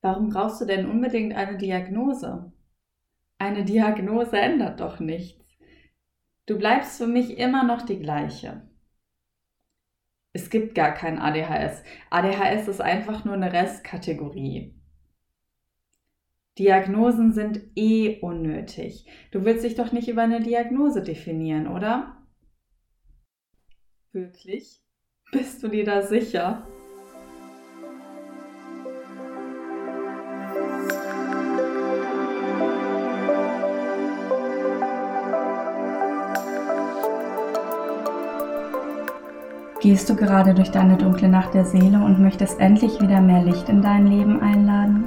Warum brauchst du denn unbedingt eine Diagnose? Eine Diagnose ändert doch nichts. Du bleibst für mich immer noch die gleiche. Es gibt gar kein ADHS. ADHS ist einfach nur eine Restkategorie. Diagnosen sind eh unnötig. Du willst dich doch nicht über eine Diagnose definieren, oder? Wirklich? Bist du dir da sicher? Gehst du gerade durch deine dunkle Nacht der Seele und möchtest endlich wieder mehr Licht in dein Leben einladen?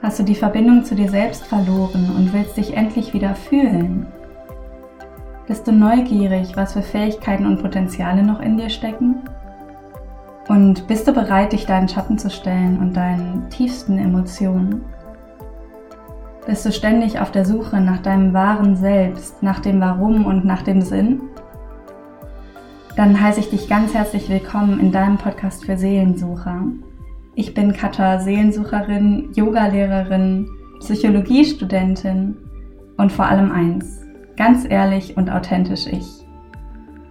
Hast du die Verbindung zu dir selbst verloren und willst dich endlich wieder fühlen? Bist du neugierig, was für Fähigkeiten und Potenziale noch in dir stecken? Und bist du bereit, dich deinen Schatten zu stellen und deinen tiefsten Emotionen? Bist du ständig auf der Suche nach deinem wahren Selbst, nach dem Warum und nach dem Sinn? Dann heiße ich dich ganz herzlich willkommen in deinem Podcast für Seelensucher. Ich bin Katha, Seelensucherin, Yogalehrerin, Psychologiestudentin und vor allem eins, ganz ehrlich und authentisch ich.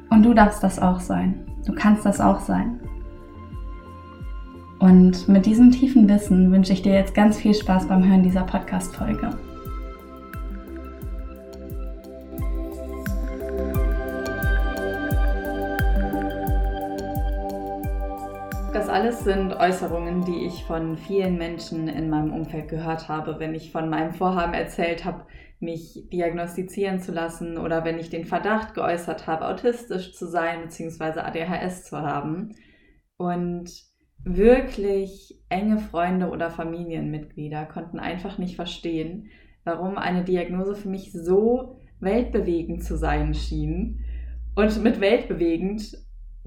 Und du darfst das auch sein. Du kannst das auch sein. Und mit diesem tiefen Wissen wünsche ich dir jetzt ganz viel Spaß beim Hören dieser Podcast-Folge. Alles sind Äußerungen, die ich von vielen Menschen in meinem Umfeld gehört habe, wenn ich von meinem Vorhaben erzählt habe, mich diagnostizieren zu lassen oder wenn ich den Verdacht geäußert habe, autistisch zu sein bzw. ADHS zu haben. Und wirklich enge Freunde oder Familienmitglieder konnten einfach nicht verstehen, warum eine Diagnose für mich so weltbewegend zu sein schien. Und mit weltbewegend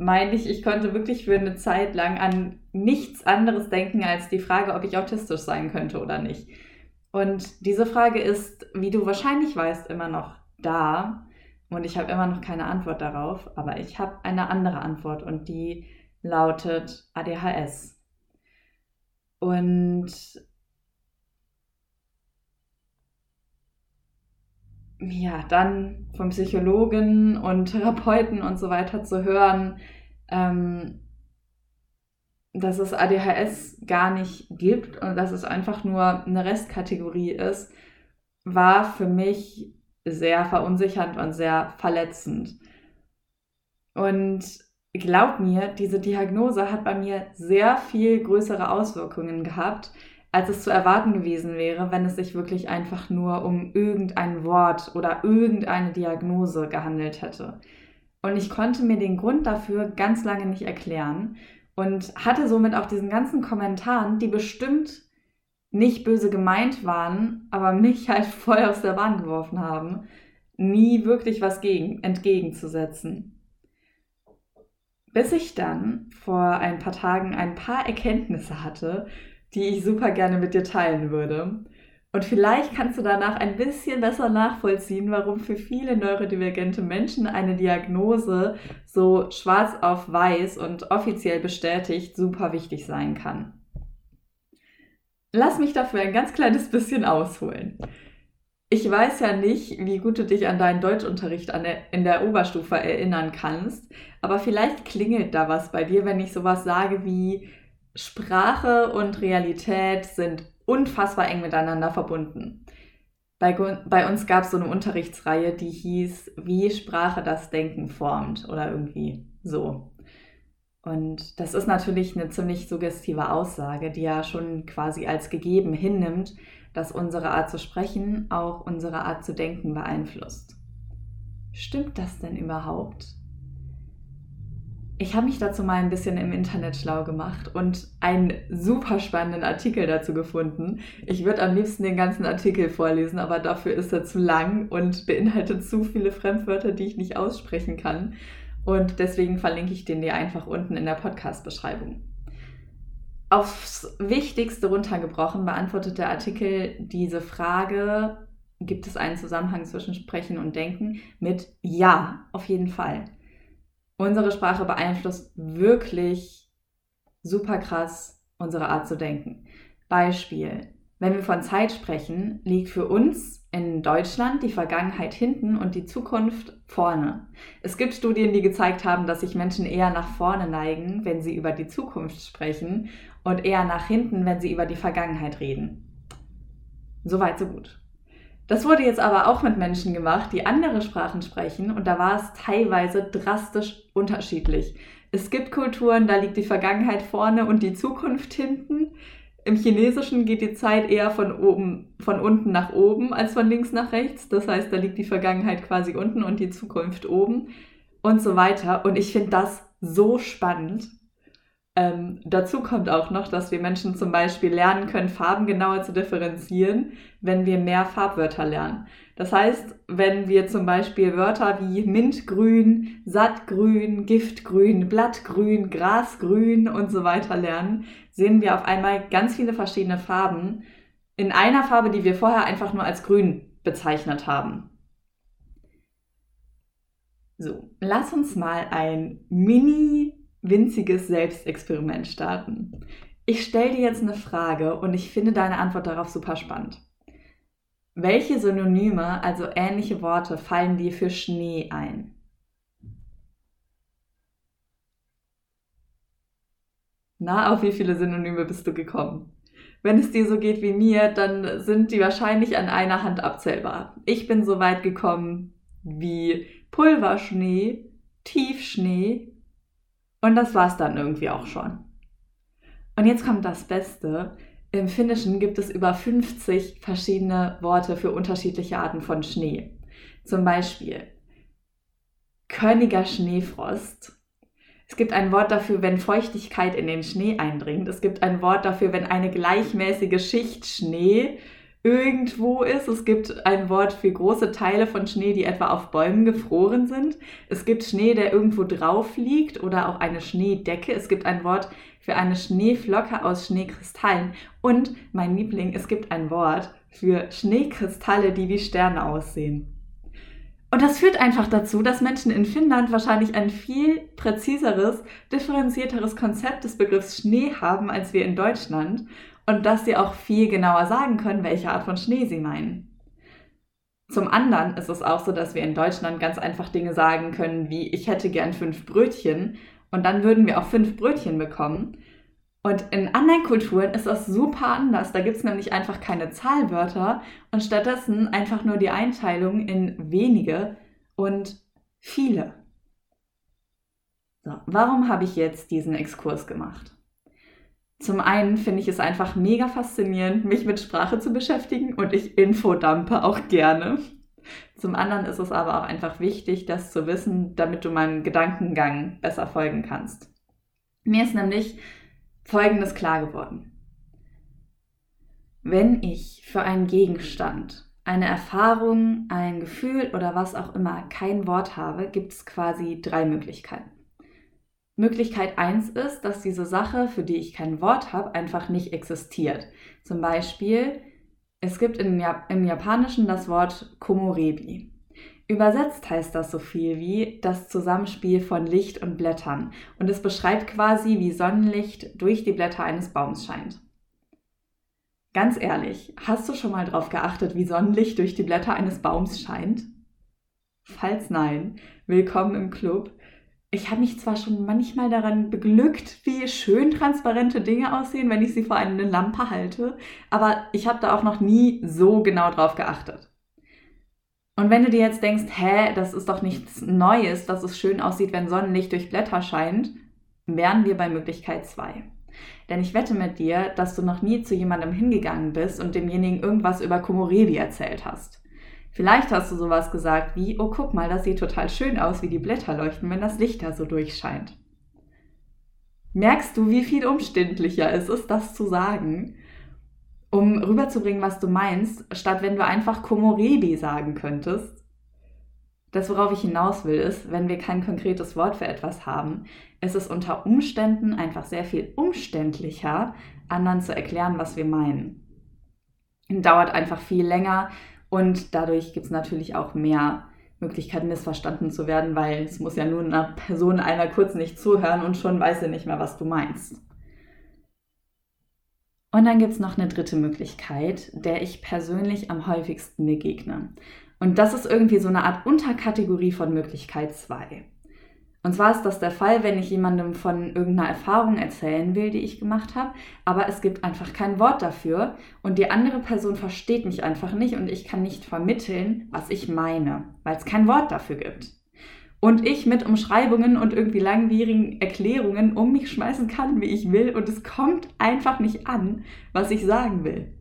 meine ich, ich konnte wirklich für eine Zeit lang an nichts anderes denken als die Frage, ob ich autistisch sein könnte oder nicht. Und diese Frage ist, wie du wahrscheinlich weißt, immer noch da. Und ich habe immer noch keine Antwort darauf, aber ich habe eine andere Antwort und die lautet ADHS. Und ja, dann vom Psychologen und Therapeuten und so weiter zu hören, ähm, dass es ADHS gar nicht gibt und dass es einfach nur eine Restkategorie ist, war für mich sehr verunsichernd und sehr verletzend. Und glaub mir, diese Diagnose hat bei mir sehr viel größere Auswirkungen gehabt, als es zu erwarten gewesen wäre, wenn es sich wirklich einfach nur um irgendein Wort oder irgendeine Diagnose gehandelt hätte. Und ich konnte mir den Grund dafür ganz lange nicht erklären und hatte somit auch diesen ganzen Kommentaren, die bestimmt nicht böse gemeint waren, aber mich halt voll aus der Bahn geworfen haben, nie wirklich was gegen, entgegenzusetzen. Bis ich dann vor ein paar Tagen ein paar Erkenntnisse hatte, die ich super gerne mit dir teilen würde. Und vielleicht kannst du danach ein bisschen besser nachvollziehen, warum für viele neurodivergente Menschen eine Diagnose so schwarz auf weiß und offiziell bestätigt super wichtig sein kann. Lass mich dafür ein ganz kleines bisschen ausholen. Ich weiß ja nicht, wie gut du dich an deinen Deutschunterricht in der Oberstufe erinnern kannst, aber vielleicht klingelt da was bei dir, wenn ich sowas sage wie Sprache und Realität sind unfassbar eng miteinander verbunden. Bei, bei uns gab es so eine Unterrichtsreihe, die hieß, wie Sprache das Denken formt oder irgendwie so. Und das ist natürlich eine ziemlich suggestive Aussage, die ja schon quasi als gegeben hinnimmt, dass unsere Art zu sprechen auch unsere Art zu denken beeinflusst. Stimmt das denn überhaupt? Ich habe mich dazu mal ein bisschen im Internet schlau gemacht und einen super spannenden Artikel dazu gefunden. Ich würde am liebsten den ganzen Artikel vorlesen, aber dafür ist er zu lang und beinhaltet zu viele Fremdwörter, die ich nicht aussprechen kann. Und deswegen verlinke ich den dir einfach unten in der Podcast-Beschreibung. Aufs Wichtigste runtergebrochen beantwortet der Artikel diese Frage, gibt es einen Zusammenhang zwischen Sprechen und Denken mit Ja, auf jeden Fall unsere Sprache beeinflusst wirklich super krass unsere Art zu denken. Beispiel. Wenn wir von Zeit sprechen, liegt für uns in Deutschland die Vergangenheit hinten und die Zukunft vorne. Es gibt Studien, die gezeigt haben, dass sich Menschen eher nach vorne neigen, wenn sie über die Zukunft sprechen und eher nach hinten, wenn sie über die Vergangenheit reden. Soweit, so gut. Das wurde jetzt aber auch mit Menschen gemacht, die andere Sprachen sprechen und da war es teilweise drastisch unterschiedlich. Es gibt Kulturen, da liegt die Vergangenheit vorne und die Zukunft hinten. Im Chinesischen geht die Zeit eher von oben, von unten nach oben als von links nach rechts. Das heißt, da liegt die Vergangenheit quasi unten und die Zukunft oben und so weiter. Und ich finde das so spannend. Ähm, dazu kommt auch noch, dass wir Menschen zum Beispiel lernen können, Farben genauer zu differenzieren, wenn wir mehr Farbwörter lernen. Das heißt, wenn wir zum Beispiel Wörter wie Mintgrün, Sattgrün, Giftgrün, Blattgrün, Grasgrün und so weiter lernen, sehen wir auf einmal ganz viele verschiedene Farben in einer Farbe, die wir vorher einfach nur als grün bezeichnet haben. So, lass uns mal ein mini winziges Selbstexperiment starten. Ich stelle dir jetzt eine Frage und ich finde deine Antwort darauf super spannend. Welche Synonyme, also ähnliche Worte, fallen dir für Schnee ein? Na, auf wie viele Synonyme bist du gekommen? Wenn es dir so geht wie mir, dann sind die wahrscheinlich an einer Hand abzählbar. Ich bin so weit gekommen wie Pulverschnee, Tiefschnee und das war's dann irgendwie auch schon. Und jetzt kommt das Beste. Im Finnischen gibt es über 50 verschiedene Worte für unterschiedliche Arten von Schnee. Zum Beispiel Körniger Schneefrost es gibt ein Wort dafür, wenn Feuchtigkeit in den Schnee eindringt. Es gibt ein Wort dafür, wenn eine gleichmäßige Schicht Schnee irgendwo ist. Es gibt ein Wort für große Teile von Schnee, die etwa auf Bäumen gefroren sind. Es gibt Schnee, der irgendwo drauf liegt oder auch eine Schneedecke. Es gibt ein Wort für eine Schneeflocke aus Schneekristallen. Und mein Liebling, es gibt ein Wort für Schneekristalle, die wie Sterne aussehen. Und das führt einfach dazu, dass Menschen in Finnland wahrscheinlich ein viel präziseres, differenzierteres Konzept des Begriffs Schnee haben als wir in Deutschland und dass sie auch viel genauer sagen können, welche Art von Schnee sie meinen. Zum anderen ist es auch so, dass wir in Deutschland ganz einfach Dinge sagen können wie ich hätte gern fünf Brötchen und dann würden wir auch fünf Brötchen bekommen. Und in anderen Kulturen ist das super anders. Da gibt es nämlich einfach keine Zahlwörter und stattdessen einfach nur die Einteilung in wenige und viele. So, warum habe ich jetzt diesen Exkurs gemacht? Zum einen finde ich es einfach mega faszinierend, mich mit Sprache zu beschäftigen und ich infodampe auch gerne. Zum anderen ist es aber auch einfach wichtig, das zu wissen, damit du meinem Gedankengang besser folgen kannst. Mir ist nämlich Folgendes klar geworden. Wenn ich für einen Gegenstand, eine Erfahrung, ein Gefühl oder was auch immer kein Wort habe, gibt es quasi drei Möglichkeiten. Möglichkeit 1 ist, dass diese Sache, für die ich kein Wort habe, einfach nicht existiert. Zum Beispiel, es gibt im, Jap im Japanischen das Wort Komorebi. Übersetzt heißt das so viel wie das Zusammenspiel von Licht und Blättern und es beschreibt quasi, wie Sonnenlicht durch die Blätter eines Baums scheint. Ganz ehrlich, hast du schon mal darauf geachtet, wie Sonnenlicht durch die Blätter eines Baums scheint? Falls nein, willkommen im Club. Ich habe mich zwar schon manchmal daran beglückt, wie schön transparente Dinge aussehen, wenn ich sie vor eine Lampe halte, aber ich habe da auch noch nie so genau drauf geachtet. Und wenn du dir jetzt denkst, hä, das ist doch nichts Neues, dass es schön aussieht, wenn Sonnenlicht durch Blätter scheint, wären wir bei Möglichkeit 2. Denn ich wette mit dir, dass du noch nie zu jemandem hingegangen bist und demjenigen irgendwas über Komorebi erzählt hast. Vielleicht hast du sowas gesagt wie, oh guck mal, das sieht total schön aus, wie die Blätter leuchten, wenn das Licht da so durchscheint. Merkst du, wie viel umständlicher es ist, das zu sagen? um rüberzubringen, was du meinst, statt wenn du einfach Komorebi sagen könntest. Das, worauf ich hinaus will, ist, wenn wir kein konkretes Wort für etwas haben, ist es unter Umständen einfach sehr viel umständlicher, anderen zu erklären, was wir meinen. Dauert einfach viel länger und dadurch gibt es natürlich auch mehr Möglichkeiten, missverstanden zu werden, weil es muss ja nur einer Person einer kurz nicht zuhören und schon weiß sie nicht mehr, was du meinst. Und dann gibt es noch eine dritte Möglichkeit, der ich persönlich am häufigsten begegne. Und das ist irgendwie so eine Art Unterkategorie von Möglichkeit 2. Und zwar ist das der Fall, wenn ich jemandem von irgendeiner Erfahrung erzählen will, die ich gemacht habe, aber es gibt einfach kein Wort dafür und die andere Person versteht mich einfach nicht und ich kann nicht vermitteln, was ich meine, weil es kein Wort dafür gibt und ich mit Umschreibungen und irgendwie langwierigen Erklärungen um mich schmeißen kann, wie ich will und es kommt einfach nicht an, was ich sagen will.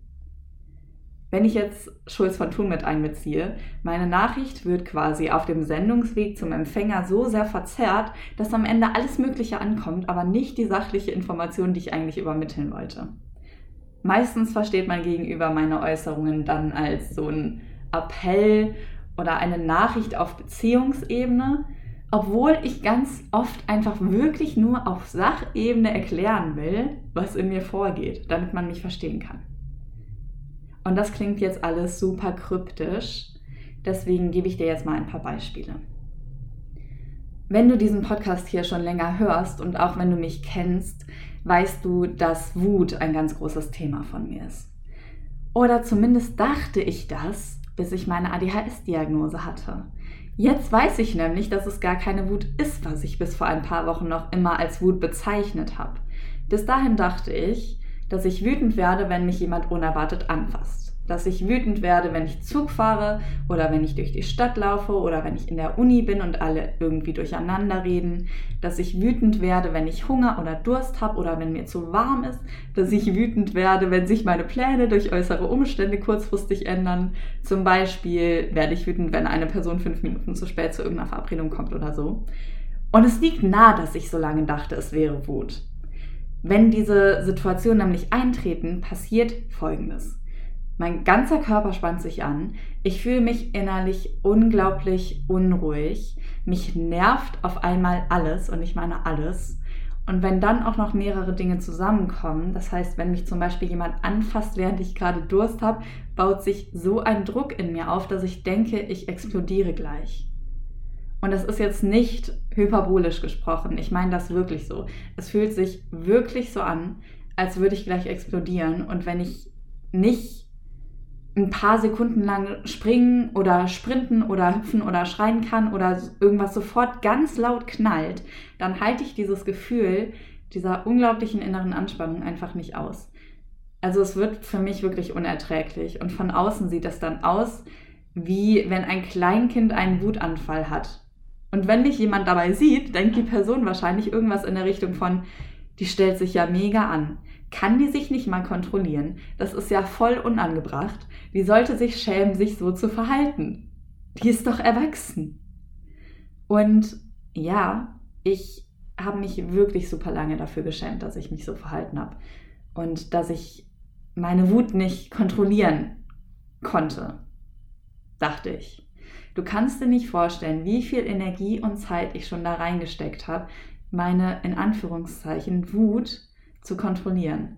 Wenn ich jetzt Schulz von Thun mit einbeziehe, meine Nachricht wird quasi auf dem Sendungsweg zum Empfänger so sehr verzerrt, dass am Ende alles Mögliche ankommt, aber nicht die sachliche Information, die ich eigentlich übermitteln wollte. Meistens versteht mein Gegenüber meine Äußerungen dann als so ein Appell oder eine Nachricht auf Beziehungsebene, obwohl ich ganz oft einfach wirklich nur auf Sachebene erklären will, was in mir vorgeht, damit man mich verstehen kann. Und das klingt jetzt alles super kryptisch, deswegen gebe ich dir jetzt mal ein paar Beispiele. Wenn du diesen Podcast hier schon länger hörst und auch wenn du mich kennst, weißt du, dass Wut ein ganz großes Thema von mir ist. Oder zumindest dachte ich das, bis ich meine ADHS-Diagnose hatte. Jetzt weiß ich nämlich, dass es gar keine Wut ist, was ich bis vor ein paar Wochen noch immer als Wut bezeichnet habe. Bis dahin dachte ich, dass ich wütend werde, wenn mich jemand unerwartet anfasst dass ich wütend werde, wenn ich Zug fahre oder wenn ich durch die Stadt laufe oder wenn ich in der Uni bin und alle irgendwie durcheinander reden, dass ich wütend werde, wenn ich Hunger oder Durst habe oder wenn mir zu warm ist, dass ich wütend werde, wenn sich meine Pläne durch äußere Umstände kurzfristig ändern. Zum Beispiel werde ich wütend, wenn eine Person fünf Minuten zu spät zu irgendeiner Verabredung kommt oder so. Und es liegt nahe, dass ich so lange dachte, es wäre Wut. Wenn diese Situationen nämlich eintreten, passiert Folgendes. Mein ganzer Körper spannt sich an. Ich fühle mich innerlich unglaublich unruhig. Mich nervt auf einmal alles und ich meine alles. Und wenn dann auch noch mehrere Dinge zusammenkommen, das heißt, wenn mich zum Beispiel jemand anfasst, während ich gerade Durst habe, baut sich so ein Druck in mir auf, dass ich denke, ich explodiere gleich. Und das ist jetzt nicht hyperbolisch gesprochen. Ich meine das wirklich so. Es fühlt sich wirklich so an, als würde ich gleich explodieren. Und wenn ich nicht ein paar Sekunden lang springen oder sprinten oder hüpfen oder schreien kann oder irgendwas sofort ganz laut knallt, dann halte ich dieses Gefühl dieser unglaublichen inneren Anspannung einfach nicht aus. Also es wird für mich wirklich unerträglich und von außen sieht es dann aus, wie wenn ein Kleinkind einen Wutanfall hat. Und wenn mich jemand dabei sieht, denkt die Person wahrscheinlich irgendwas in der Richtung von, die stellt sich ja mega an. Kann die sich nicht mal kontrollieren? Das ist ja voll unangebracht. Die sollte sich schämen, sich so zu verhalten. Die ist doch erwachsen. Und ja, ich habe mich wirklich super lange dafür geschämt, dass ich mich so verhalten habe. Und dass ich meine Wut nicht kontrollieren konnte, dachte ich. Du kannst dir nicht vorstellen, wie viel Energie und Zeit ich schon da reingesteckt habe, meine in Anführungszeichen Wut zu kontrollieren.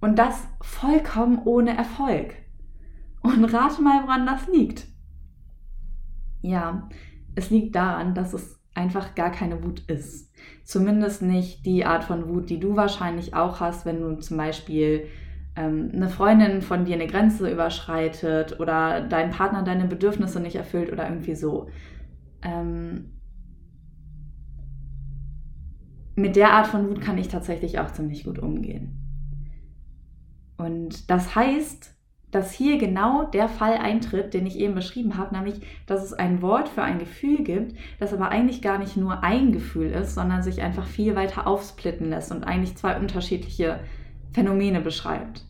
Und das vollkommen ohne Erfolg. Und rate mal, woran das liegt. Ja, es liegt daran, dass es einfach gar keine Wut ist. Zumindest nicht die Art von Wut, die du wahrscheinlich auch hast, wenn du zum Beispiel eine Freundin von dir eine Grenze überschreitet oder dein Partner deine Bedürfnisse nicht erfüllt oder irgendwie so. Ähm, mit der Art von Wut kann ich tatsächlich auch ziemlich gut umgehen. Und das heißt, dass hier genau der Fall eintritt, den ich eben beschrieben habe, nämlich, dass es ein Wort für ein Gefühl gibt, das aber eigentlich gar nicht nur ein Gefühl ist, sondern sich einfach viel weiter aufsplitten lässt und eigentlich zwei unterschiedliche Phänomene beschreibt.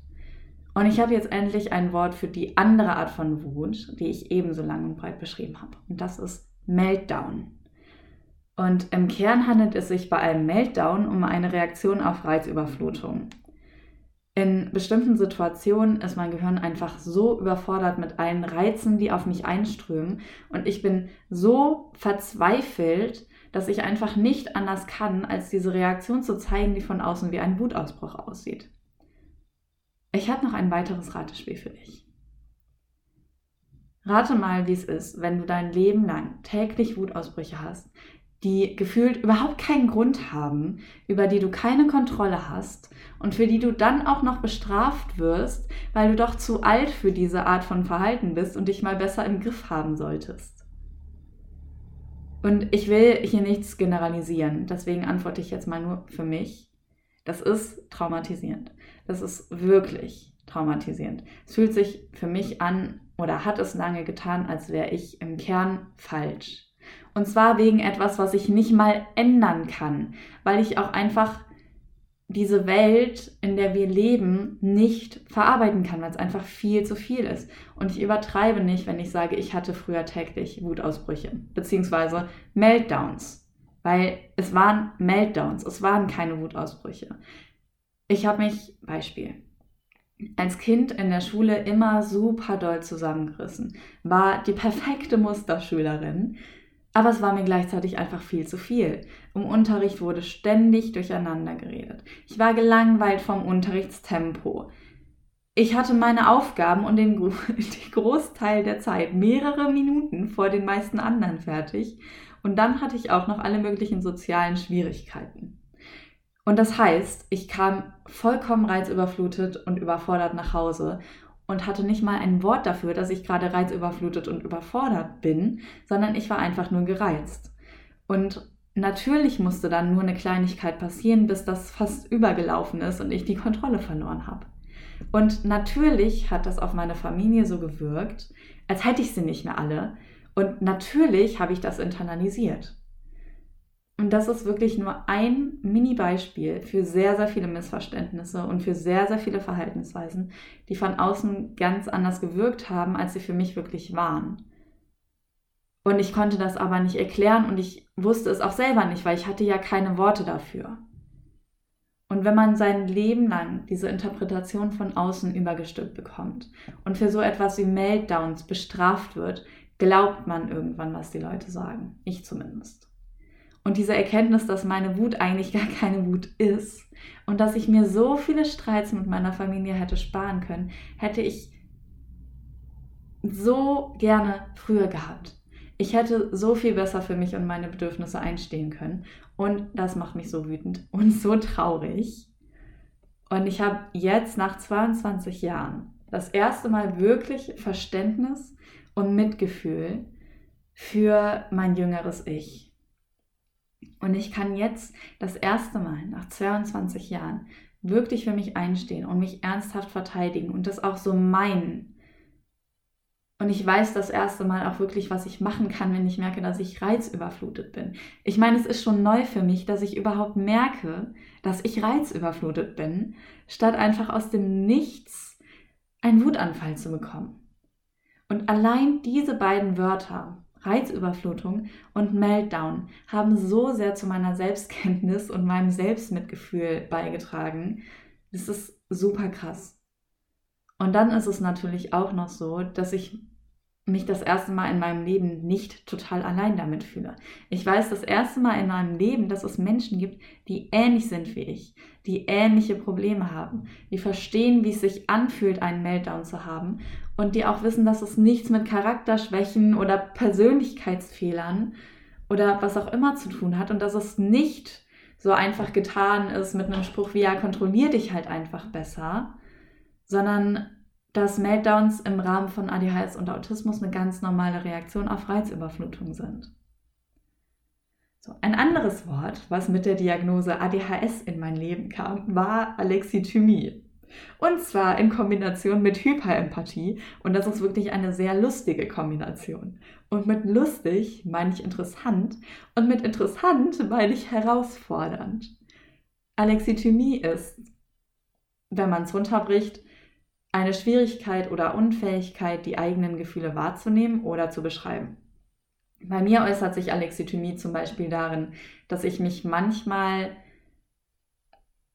Und ich habe jetzt endlich ein Wort für die andere Art von Wut, die ich ebenso lang und breit beschrieben habe. Und das ist Meltdown. Und im Kern handelt es sich bei einem Meltdown um eine Reaktion auf Reizüberflutung. In bestimmten Situationen ist mein Gehirn einfach so überfordert mit allen Reizen, die auf mich einströmen. Und ich bin so verzweifelt, dass ich einfach nicht anders kann, als diese Reaktion zu zeigen, die von außen wie ein Wutausbruch aussieht. Ich habe noch ein weiteres Ratespiel für dich. Rate mal, wie es ist, wenn du dein Leben lang täglich Wutausbrüche hast, die gefühlt überhaupt keinen Grund haben, über die du keine Kontrolle hast und für die du dann auch noch bestraft wirst, weil du doch zu alt für diese Art von Verhalten bist und dich mal besser im Griff haben solltest. Und ich will hier nichts generalisieren, deswegen antworte ich jetzt mal nur für mich. Das ist traumatisierend. Das ist wirklich traumatisierend. Es fühlt sich für mich an oder hat es lange getan, als wäre ich im Kern falsch. Und zwar wegen etwas, was ich nicht mal ändern kann, weil ich auch einfach diese Welt, in der wir leben, nicht verarbeiten kann, weil es einfach viel zu viel ist. Und ich übertreibe nicht, wenn ich sage, ich hatte früher täglich Wutausbrüche, beziehungsweise Meltdowns, weil es waren Meltdowns, es waren keine Wutausbrüche. Ich habe mich, Beispiel, als Kind in der Schule immer super doll zusammengerissen, war die perfekte Musterschülerin, aber es war mir gleichzeitig einfach viel zu viel. Im Unterricht wurde ständig durcheinander geredet. Ich war gelangweilt vom Unterrichtstempo. Ich hatte meine Aufgaben und den, den Großteil der Zeit mehrere Minuten vor den meisten anderen fertig. Und dann hatte ich auch noch alle möglichen sozialen Schwierigkeiten. Und das heißt, ich kam vollkommen reizüberflutet und überfordert nach Hause und hatte nicht mal ein Wort dafür, dass ich gerade reizüberflutet und überfordert bin, sondern ich war einfach nur gereizt. Und natürlich musste dann nur eine Kleinigkeit passieren, bis das fast übergelaufen ist und ich die Kontrolle verloren habe. Und natürlich hat das auf meine Familie so gewirkt, als hätte ich sie nicht mehr alle. Und natürlich habe ich das internalisiert. Und das ist wirklich nur ein Mini-Beispiel für sehr, sehr viele Missverständnisse und für sehr, sehr viele Verhaltensweisen, die von außen ganz anders gewirkt haben, als sie für mich wirklich waren. Und ich konnte das aber nicht erklären und ich wusste es auch selber nicht, weil ich hatte ja keine Worte dafür. Und wenn man sein Leben lang diese Interpretation von außen übergestülpt bekommt und für so etwas wie Meltdowns bestraft wird, glaubt man irgendwann, was die Leute sagen. Ich zumindest. Und diese Erkenntnis, dass meine Wut eigentlich gar keine Wut ist und dass ich mir so viele Streits mit meiner Familie hätte sparen können, hätte ich so gerne früher gehabt. Ich hätte so viel besser für mich und meine Bedürfnisse einstehen können. Und das macht mich so wütend und so traurig. Und ich habe jetzt nach 22 Jahren das erste Mal wirklich Verständnis und Mitgefühl für mein jüngeres Ich. Und ich kann jetzt das erste Mal nach 22 Jahren wirklich für mich einstehen und mich ernsthaft verteidigen und das auch so meinen. Und ich weiß das erste Mal auch wirklich, was ich machen kann, wenn ich merke, dass ich reizüberflutet bin. Ich meine, es ist schon neu für mich, dass ich überhaupt merke, dass ich reizüberflutet bin, statt einfach aus dem Nichts einen Wutanfall zu bekommen. Und allein diese beiden Wörter Reizüberflutung und Meltdown haben so sehr zu meiner Selbstkenntnis und meinem Selbstmitgefühl beigetragen. Das ist super krass. Und dann ist es natürlich auch noch so, dass ich mich das erste Mal in meinem Leben nicht total allein damit fühle. Ich weiß das erste Mal in meinem Leben, dass es Menschen gibt, die ähnlich sind wie ich, die ähnliche Probleme haben, die verstehen, wie es sich anfühlt, einen Meltdown zu haben und die auch wissen, dass es nichts mit Charakterschwächen oder Persönlichkeitsfehlern oder was auch immer zu tun hat und dass es nicht so einfach getan ist mit einem Spruch wie ja, kontrollier dich halt einfach besser, sondern dass Meltdowns im Rahmen von ADHS und Autismus eine ganz normale Reaktion auf Reizüberflutung sind. So, ein anderes Wort, was mit der Diagnose ADHS in mein Leben kam, war Alexithymie. Und zwar in Kombination mit Hyperempathie. Und das ist wirklich eine sehr lustige Kombination. Und mit lustig meine ich interessant. Und mit interessant meine ich herausfordernd. Alexithymie ist, wenn man es runterbricht, eine Schwierigkeit oder Unfähigkeit, die eigenen Gefühle wahrzunehmen oder zu beschreiben. Bei mir äußert sich Alexithymie zum Beispiel darin, dass ich mich manchmal,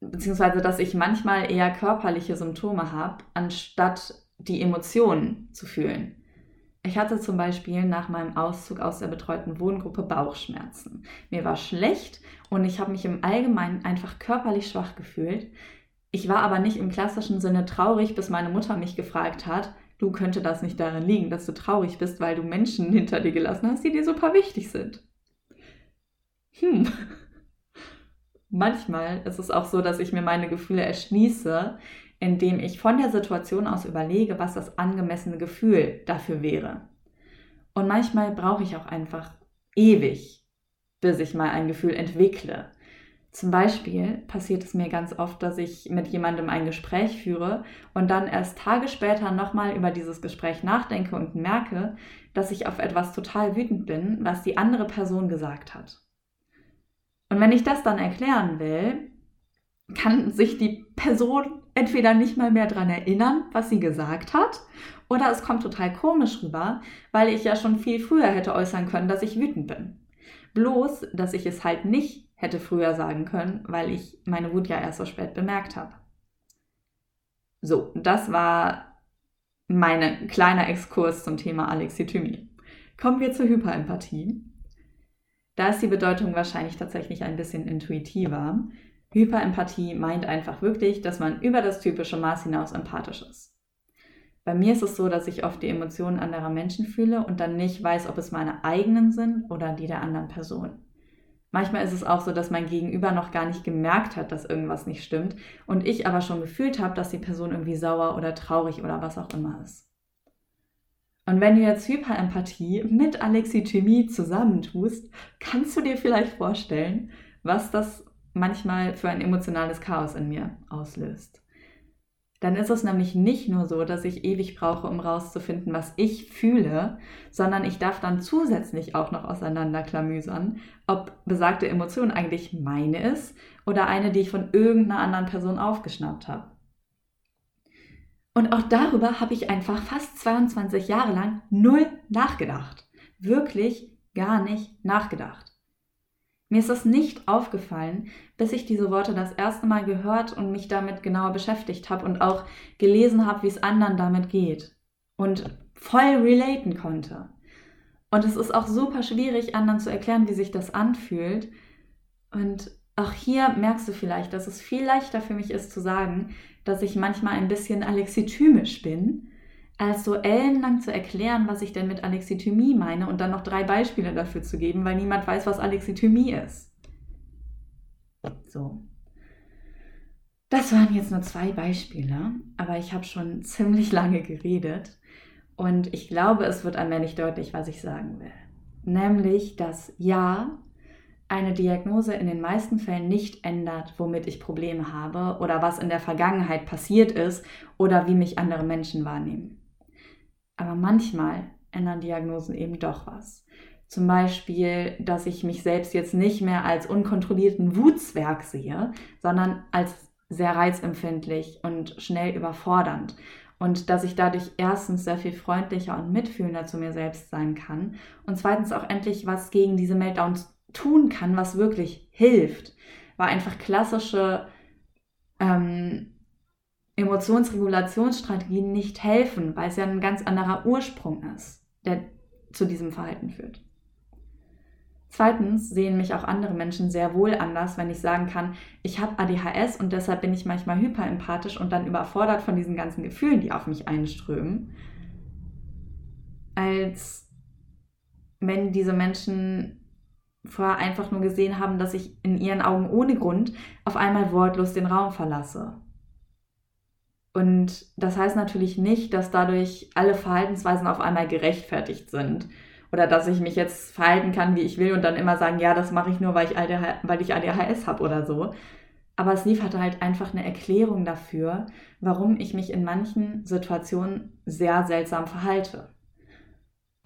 beziehungsweise dass ich manchmal eher körperliche Symptome habe, anstatt die Emotionen zu fühlen. Ich hatte zum Beispiel nach meinem Auszug aus der betreuten Wohngruppe Bauchschmerzen. Mir war schlecht und ich habe mich im Allgemeinen einfach körperlich schwach gefühlt. Ich war aber nicht im klassischen Sinne traurig, bis meine Mutter mich gefragt hat, du könnte das nicht daran liegen, dass du traurig bist, weil du Menschen hinter dir gelassen hast, die dir super wichtig sind. hm, manchmal ist es auch so, dass ich mir meine Gefühle erschließe, indem ich von der Situation aus überlege, was das angemessene Gefühl dafür wäre. Und manchmal brauche ich auch einfach ewig, bis ich mal ein Gefühl entwickle. Zum Beispiel passiert es mir ganz oft, dass ich mit jemandem ein Gespräch führe und dann erst Tage später nochmal über dieses Gespräch nachdenke und merke, dass ich auf etwas total wütend bin, was die andere Person gesagt hat. Und wenn ich das dann erklären will, kann sich die Person entweder nicht mal mehr daran erinnern, was sie gesagt hat, oder es kommt total komisch rüber, weil ich ja schon viel früher hätte äußern können, dass ich wütend bin. Bloß, dass ich es halt nicht hätte früher sagen können, weil ich meine Wut ja erst so spät bemerkt habe. So, das war mein kleiner Exkurs zum Thema Alexithymie. Kommen wir zur Hyperempathie. Da ist die Bedeutung wahrscheinlich tatsächlich ein bisschen intuitiver. Hyperempathie meint einfach wirklich, dass man über das typische Maß hinaus empathisch ist. Bei mir ist es so, dass ich oft die Emotionen anderer Menschen fühle und dann nicht weiß, ob es meine eigenen sind oder die der anderen Person. Manchmal ist es auch so, dass mein Gegenüber noch gar nicht gemerkt hat, dass irgendwas nicht stimmt und ich aber schon gefühlt habe, dass die Person irgendwie sauer oder traurig oder was auch immer ist. Und wenn du jetzt Hyperempathie mit Alexithymie zusammentust, kannst du dir vielleicht vorstellen, was das manchmal für ein emotionales Chaos in mir auslöst. Dann ist es nämlich nicht nur so, dass ich ewig brauche, um rauszufinden, was ich fühle, sondern ich darf dann zusätzlich auch noch auseinanderklamüsern, ob besagte Emotion eigentlich meine ist oder eine, die ich von irgendeiner anderen Person aufgeschnappt habe. Und auch darüber habe ich einfach fast 22 Jahre lang null nachgedacht. Wirklich gar nicht nachgedacht. Mir ist das nicht aufgefallen, bis ich diese Worte das erste Mal gehört und mich damit genauer beschäftigt habe und auch gelesen habe, wie es anderen damit geht und voll relaten konnte. Und es ist auch super schwierig, anderen zu erklären, wie sich das anfühlt. Und auch hier merkst du vielleicht, dass es viel leichter für mich ist zu sagen, dass ich manchmal ein bisschen alexithymisch bin, als so ellenlang zu erklären, was ich denn mit Alexithymie meine und dann noch drei Beispiele dafür zu geben, weil niemand weiß, was Alexithymie ist. So. Das waren jetzt nur zwei Beispiele, aber ich habe schon ziemlich lange geredet und ich glaube, es wird allmählich deutlich, was ich sagen will. Nämlich, dass ja, eine Diagnose in den meisten Fällen nicht ändert, womit ich Probleme habe oder was in der Vergangenheit passiert ist oder wie mich andere Menschen wahrnehmen. Aber manchmal ändern Diagnosen eben doch was. Zum Beispiel, dass ich mich selbst jetzt nicht mehr als unkontrollierten Wutzwerg sehe, sondern als sehr reizempfindlich und schnell überfordernd. Und dass ich dadurch erstens sehr viel freundlicher und mitfühlender zu mir selbst sein kann und zweitens auch endlich was gegen diese Meltdowns tun kann, was wirklich hilft. War einfach klassische ähm, Emotionsregulationsstrategien nicht helfen, weil es ja ein ganz anderer Ursprung ist, der zu diesem Verhalten führt. Zweitens sehen mich auch andere Menschen sehr wohl anders, wenn ich sagen kann, ich habe ADHS und deshalb bin ich manchmal hyperempathisch und dann überfordert von diesen ganzen Gefühlen, die auf mich einströmen, als wenn diese Menschen vorher einfach nur gesehen haben, dass ich in ihren Augen ohne Grund auf einmal wortlos den Raum verlasse und das heißt natürlich nicht, dass dadurch alle Verhaltensweisen auf einmal gerechtfertigt sind. Oder dass ich mich jetzt verhalten kann, wie ich will und dann immer sagen, ja, das mache ich nur, weil ich, ADHS habe oder so. Aber es liefert halt einfach eine Erklärung dafür, warum ich mich in manchen Situationen sehr seltsam verhalte.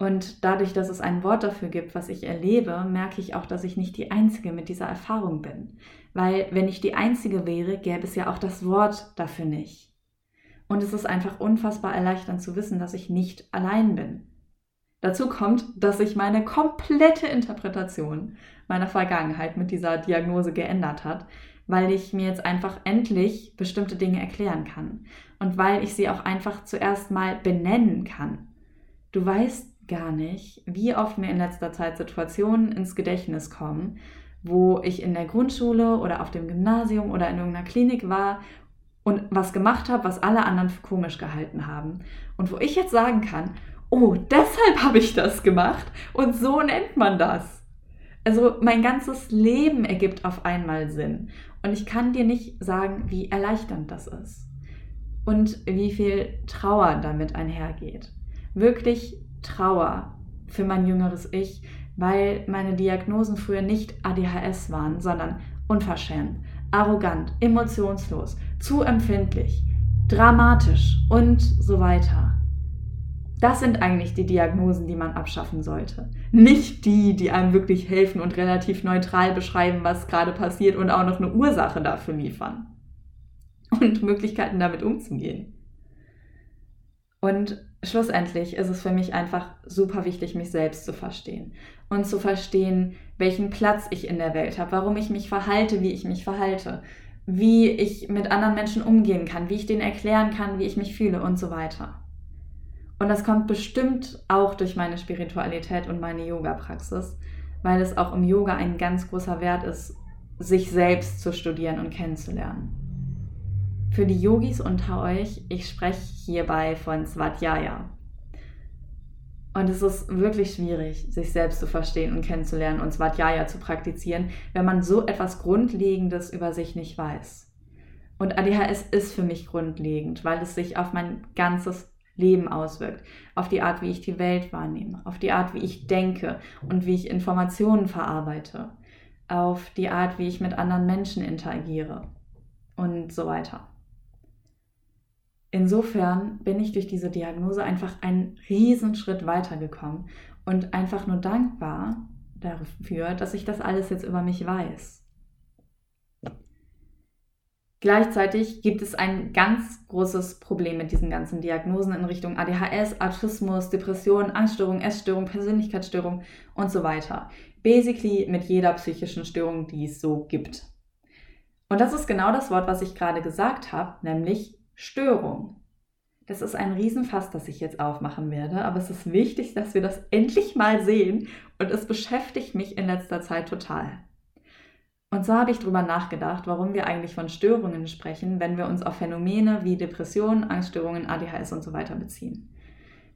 Und dadurch, dass es ein Wort dafür gibt, was ich erlebe, merke ich auch, dass ich nicht die Einzige mit dieser Erfahrung bin. Weil wenn ich die Einzige wäre, gäbe es ja auch das Wort dafür nicht. Und es ist einfach unfassbar erleichternd zu wissen, dass ich nicht allein bin. Dazu kommt, dass sich meine komplette Interpretation meiner Vergangenheit mit dieser Diagnose geändert hat, weil ich mir jetzt einfach endlich bestimmte Dinge erklären kann und weil ich sie auch einfach zuerst mal benennen kann. Du weißt gar nicht, wie oft mir in letzter Zeit Situationen ins Gedächtnis kommen, wo ich in der Grundschule oder auf dem Gymnasium oder in irgendeiner Klinik war und was gemacht habe, was alle anderen für komisch gehalten haben. Und wo ich jetzt sagen kann, oh, deshalb habe ich das gemacht und so nennt man das. Also mein ganzes Leben ergibt auf einmal Sinn. Und ich kann dir nicht sagen, wie erleichternd das ist. Und wie viel Trauer damit einhergeht. Wirklich Trauer für mein jüngeres Ich, weil meine Diagnosen früher nicht ADHS waren, sondern unverschämt, arrogant, emotionslos, zu empfindlich, dramatisch und so weiter. Das sind eigentlich die Diagnosen, die man abschaffen sollte. Nicht die, die einem wirklich helfen und relativ neutral beschreiben, was gerade passiert und auch noch eine Ursache dafür liefern. Und Möglichkeiten damit umzugehen. Und schlussendlich ist es für mich einfach super wichtig, mich selbst zu verstehen und zu verstehen, welchen Platz ich in der Welt habe, warum ich mich verhalte, wie ich mich verhalte, wie ich mit anderen Menschen umgehen kann, wie ich denen erklären kann, wie ich mich fühle und so weiter. Und das kommt bestimmt auch durch meine Spiritualität und meine Yoga-Praxis, weil es auch im Yoga ein ganz großer Wert ist, sich selbst zu studieren und kennenzulernen. Für die Yogis unter euch, ich spreche hierbei von Svadhyaya. Und es ist wirklich schwierig, sich selbst zu verstehen und kennenzulernen und Svadhyaya zu praktizieren, wenn man so etwas Grundlegendes über sich nicht weiß. Und ADHS ist für mich grundlegend, weil es sich auf mein ganzes Leben auswirkt, auf die Art, wie ich die Welt wahrnehme, auf die Art, wie ich denke und wie ich Informationen verarbeite, auf die Art, wie ich mit anderen Menschen interagiere und so weiter. Insofern bin ich durch diese Diagnose einfach einen Riesenschritt weitergekommen und einfach nur dankbar dafür, dass ich das alles jetzt über mich weiß. Gleichzeitig gibt es ein ganz großes Problem mit diesen ganzen Diagnosen in Richtung ADHS, Autismus, Depression, Angststörung, Essstörung, Persönlichkeitsstörung und so weiter. Basically mit jeder psychischen Störung, die es so gibt. Und das ist genau das Wort, was ich gerade gesagt habe, nämlich Störung. Das ist ein Riesenfass, das ich jetzt aufmachen werde, aber es ist wichtig, dass wir das endlich mal sehen und es beschäftigt mich in letzter Zeit total. Und so habe ich darüber nachgedacht, warum wir eigentlich von Störungen sprechen, wenn wir uns auf Phänomene wie Depressionen, Angststörungen, ADHS und so weiter beziehen.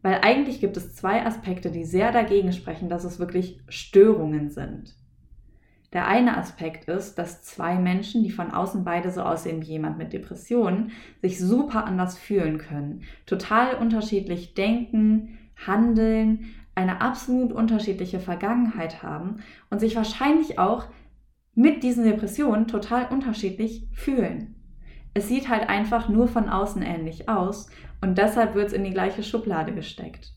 Weil eigentlich gibt es zwei Aspekte, die sehr dagegen sprechen, dass es wirklich Störungen sind. Der eine Aspekt ist, dass zwei Menschen, die von außen beide so aussehen wie jemand mit Depressionen, sich super anders fühlen können, total unterschiedlich denken, handeln, eine absolut unterschiedliche Vergangenheit haben und sich wahrscheinlich auch mit diesen Depressionen total unterschiedlich fühlen. Es sieht halt einfach nur von außen ähnlich aus und deshalb wird es in die gleiche Schublade gesteckt.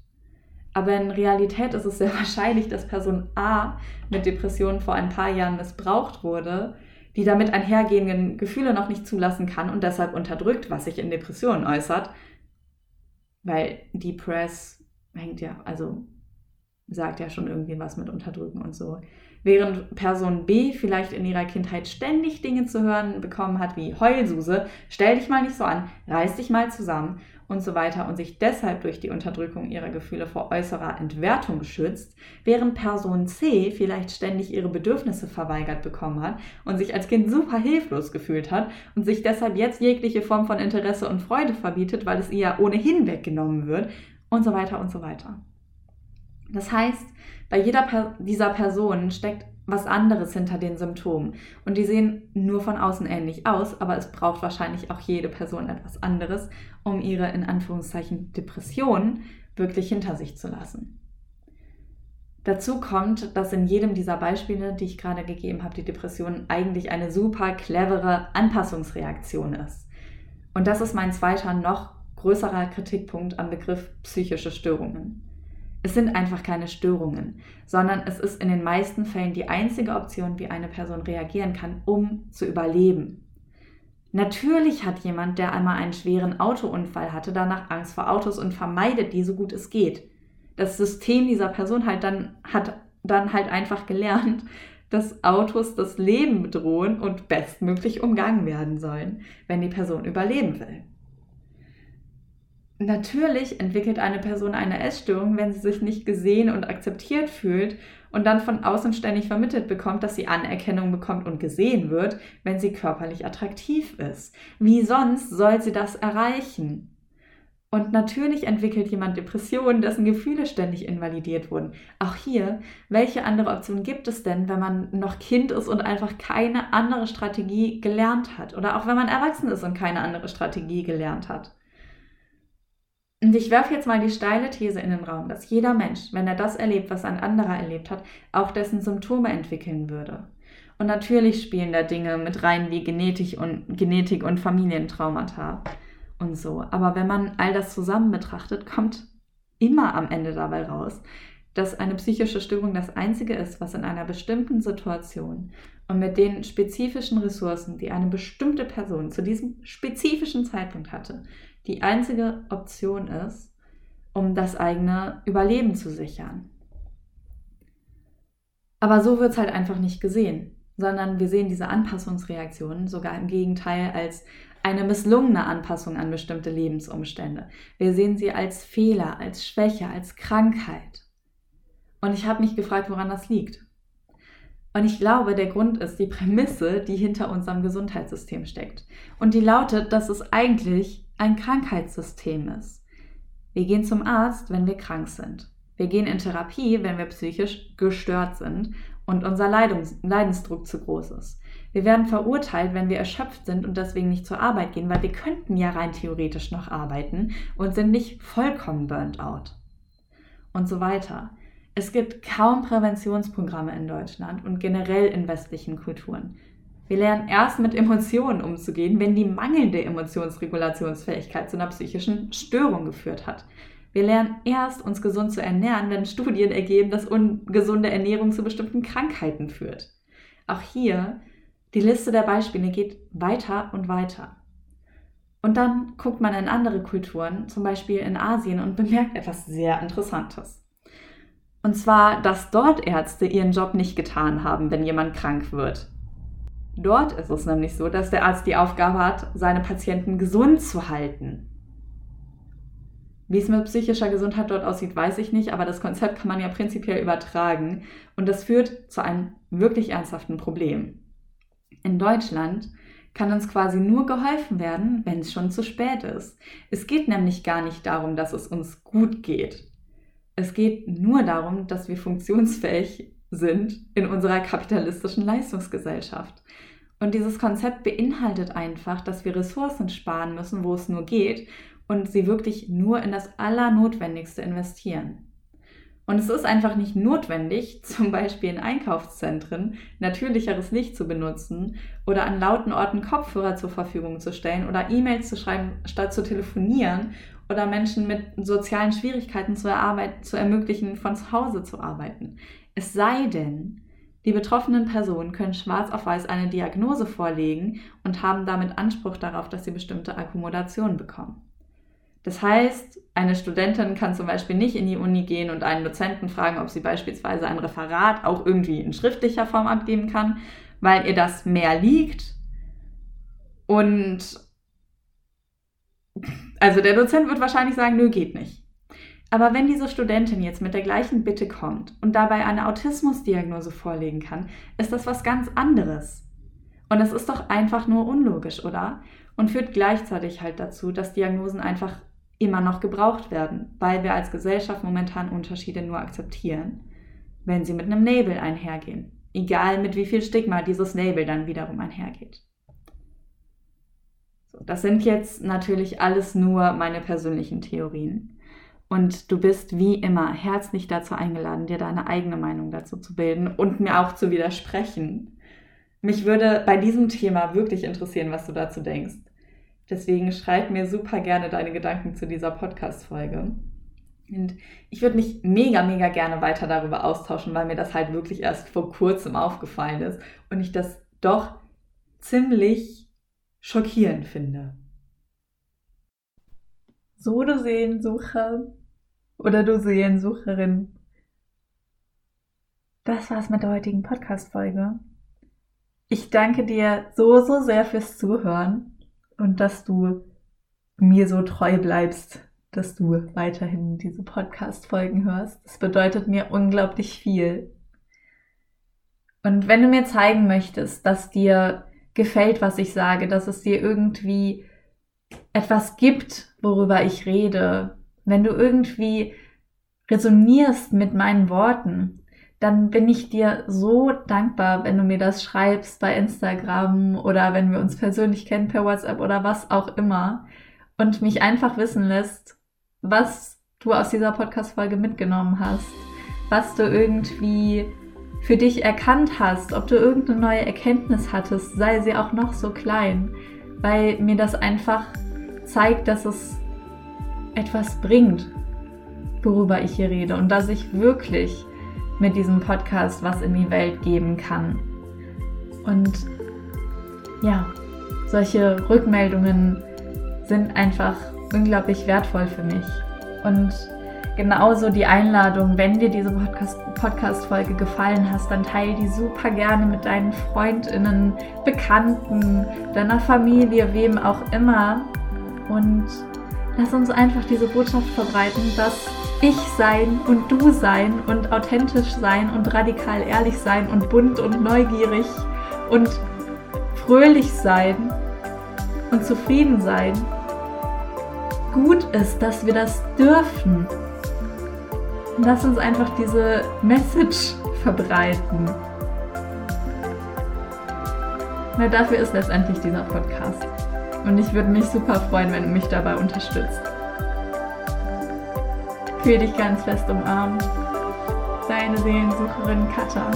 Aber in Realität ist es sehr wahrscheinlich, dass Person A mit Depressionen vor ein paar Jahren missbraucht wurde, die damit einhergehenden Gefühle noch nicht zulassen kann und deshalb unterdrückt, was sich in Depressionen äußert. Weil die Press hängt ja, also sagt ja schon irgendwie was mit Unterdrücken und so. Während Person B vielleicht in ihrer Kindheit ständig Dinge zu hören bekommen hat wie Heulsuse, stell dich mal nicht so an, reiß dich mal zusammen und so weiter und sich deshalb durch die Unterdrückung ihrer Gefühle vor äußerer Entwertung schützt, während Person C vielleicht ständig ihre Bedürfnisse verweigert bekommen hat und sich als Kind super hilflos gefühlt hat und sich deshalb jetzt jegliche Form von Interesse und Freude verbietet, weil es ihr ohnehin weggenommen wird und so weiter und so weiter. Das heißt, bei jeder per dieser Personen steckt was anderes hinter den Symptomen. Und die sehen nur von außen ähnlich aus, aber es braucht wahrscheinlich auch jede Person etwas anderes, um ihre in Anführungszeichen Depression wirklich hinter sich zu lassen. Dazu kommt, dass in jedem dieser Beispiele, die ich gerade gegeben habe, die Depression eigentlich eine super clevere Anpassungsreaktion ist. Und das ist mein zweiter, noch größerer Kritikpunkt am Begriff psychische Störungen. Es sind einfach keine Störungen, sondern es ist in den meisten Fällen die einzige Option, wie eine Person reagieren kann, um zu überleben. Natürlich hat jemand, der einmal einen schweren Autounfall hatte, danach Angst vor Autos und vermeidet die so gut es geht. Das System dieser Person halt dann, hat dann halt einfach gelernt, dass Autos das Leben bedrohen und bestmöglich umgangen werden sollen, wenn die Person überleben will. Natürlich entwickelt eine Person eine Essstörung, wenn sie sich nicht gesehen und akzeptiert fühlt und dann von außen ständig vermittelt bekommt, dass sie Anerkennung bekommt und gesehen wird, wenn sie körperlich attraktiv ist. Wie sonst soll sie das erreichen? Und natürlich entwickelt jemand Depressionen, dessen Gefühle ständig invalidiert wurden. Auch hier, welche andere Option gibt es denn, wenn man noch Kind ist und einfach keine andere Strategie gelernt hat? Oder auch wenn man erwachsen ist und keine andere Strategie gelernt hat? Und ich werfe jetzt mal die steile These in den Raum, dass jeder Mensch, wenn er das erlebt, was ein anderer erlebt hat, auch dessen Symptome entwickeln würde. Und natürlich spielen da Dinge mit rein wie Genetik und, Genetik und Familientraumata und so. Aber wenn man all das zusammen betrachtet, kommt immer am Ende dabei raus, dass eine psychische Störung das Einzige ist, was in einer bestimmten Situation und mit den spezifischen Ressourcen, die eine bestimmte Person zu diesem spezifischen Zeitpunkt hatte, die einzige Option ist, um das eigene Überleben zu sichern. Aber so wird es halt einfach nicht gesehen, sondern wir sehen diese Anpassungsreaktionen sogar im Gegenteil als eine misslungene Anpassung an bestimmte Lebensumstände. Wir sehen sie als Fehler, als Schwäche, als Krankheit. Und ich habe mich gefragt, woran das liegt. Und ich glaube, der Grund ist die Prämisse, die hinter unserem Gesundheitssystem steckt. Und die lautet, dass es eigentlich ein Krankheitssystem ist. Wir gehen zum Arzt, wenn wir krank sind. Wir gehen in Therapie, wenn wir psychisch gestört sind und unser Leidungs Leidensdruck zu groß ist. Wir werden verurteilt, wenn wir erschöpft sind und deswegen nicht zur Arbeit gehen, weil wir könnten ja rein theoretisch noch arbeiten und sind nicht vollkommen burnt out. Und so weiter. Es gibt kaum Präventionsprogramme in Deutschland und generell in westlichen Kulturen. Wir lernen erst mit Emotionen umzugehen, wenn die mangelnde Emotionsregulationsfähigkeit zu einer psychischen Störung geführt hat. Wir lernen erst, uns gesund zu ernähren, wenn Studien ergeben, dass ungesunde Ernährung zu bestimmten Krankheiten führt. Auch hier die Liste der Beispiele geht weiter und weiter. Und dann guckt man in andere Kulturen, zum Beispiel in Asien, und bemerkt etwas sehr Interessantes. Und zwar, dass dort Ärzte ihren Job nicht getan haben, wenn jemand krank wird. Dort ist es nämlich so, dass der Arzt die Aufgabe hat, seine Patienten gesund zu halten. Wie es mit psychischer Gesundheit dort aussieht, weiß ich nicht, aber das Konzept kann man ja prinzipiell übertragen und das führt zu einem wirklich ernsthaften Problem in Deutschland kann uns quasi nur geholfen werden, wenn es schon zu spät ist. Es geht nämlich gar nicht darum, dass es uns gut geht. Es geht nur darum, dass wir funktionsfähig sind in unserer kapitalistischen Leistungsgesellschaft. Und dieses Konzept beinhaltet einfach, dass wir Ressourcen sparen müssen, wo es nur geht, und sie wirklich nur in das Allernotwendigste investieren. Und es ist einfach nicht notwendig, zum Beispiel in Einkaufszentren natürlicheres Licht zu benutzen oder an lauten Orten Kopfhörer zur Verfügung zu stellen oder E-Mails zu schreiben, statt zu telefonieren oder Menschen mit sozialen Schwierigkeiten zu, zu ermöglichen, von zu Hause zu arbeiten. Es sei denn, die betroffenen Personen können schwarz auf weiß eine Diagnose vorlegen und haben damit Anspruch darauf, dass sie bestimmte Akkommodation bekommen. Das heißt, eine Studentin kann zum Beispiel nicht in die Uni gehen und einen Dozenten fragen, ob sie beispielsweise ein Referat auch irgendwie in schriftlicher Form abgeben kann, weil ihr das mehr liegt. Und also der Dozent wird wahrscheinlich sagen, nö, geht nicht. Aber wenn diese Studentin jetzt mit der gleichen Bitte kommt und dabei eine Autismusdiagnose vorlegen kann, ist das was ganz anderes. Und es ist doch einfach nur unlogisch, oder? Und führt gleichzeitig halt dazu, dass Diagnosen einfach immer noch gebraucht werden, weil wir als Gesellschaft momentan Unterschiede nur akzeptieren, wenn sie mit einem Label einhergehen. Egal mit wie viel Stigma dieses Label dann wiederum einhergeht. Das sind jetzt natürlich alles nur meine persönlichen Theorien. Und du bist wie immer herzlich dazu eingeladen, dir deine eigene Meinung dazu zu bilden und mir auch zu widersprechen. Mich würde bei diesem Thema wirklich interessieren, was du dazu denkst. Deswegen schreib mir super gerne deine Gedanken zu dieser Podcast-Folge. Und ich würde mich mega, mega gerne weiter darüber austauschen, weil mir das halt wirklich erst vor kurzem aufgefallen ist und ich das doch ziemlich schockierend finde. So, du Sehensucher oder du Sehensucherin. Das war's mit der heutigen Podcast-Folge. Ich danke dir so, so sehr fürs Zuhören und dass du mir so treu bleibst, dass du weiterhin diese Podcast-Folgen hörst. Das bedeutet mir unglaublich viel. Und wenn du mir zeigen möchtest, dass dir gefällt, was ich sage, dass es dir irgendwie etwas gibt, worüber ich rede, wenn du irgendwie resonierst mit meinen Worten, dann bin ich dir so dankbar, wenn du mir das schreibst bei Instagram oder wenn wir uns persönlich kennen per WhatsApp oder was auch immer und mich einfach wissen lässt, was du aus dieser Podcast-Folge mitgenommen hast, was du irgendwie für dich erkannt hast, ob du irgendeine neue Erkenntnis hattest, sei sie auch noch so klein, weil mir das einfach zeigt, dass es etwas bringt, worüber ich hier rede und dass ich wirklich mit diesem Podcast was in die Welt geben kann. Und ja, solche Rückmeldungen sind einfach unglaublich wertvoll für mich. Und genauso die Einladung, wenn dir diese Podcast-Folge gefallen hat, dann teile die super gerne mit deinen Freundinnen, Bekannten, deiner Familie, wem auch immer. Und lass uns einfach diese Botschaft verbreiten, dass ich sein und du sein und authentisch sein und radikal ehrlich sein und bunt und neugierig und fröhlich sein und zufrieden sein gut ist, dass wir das dürfen. Lass uns einfach diese Message verbreiten. Weil dafür ist letztendlich dieser Podcast. Und ich würde mich super freuen, wenn du mich dabei unterstützt. Fühl dich ganz fest umarmt. Deine Seelensucherin Katja.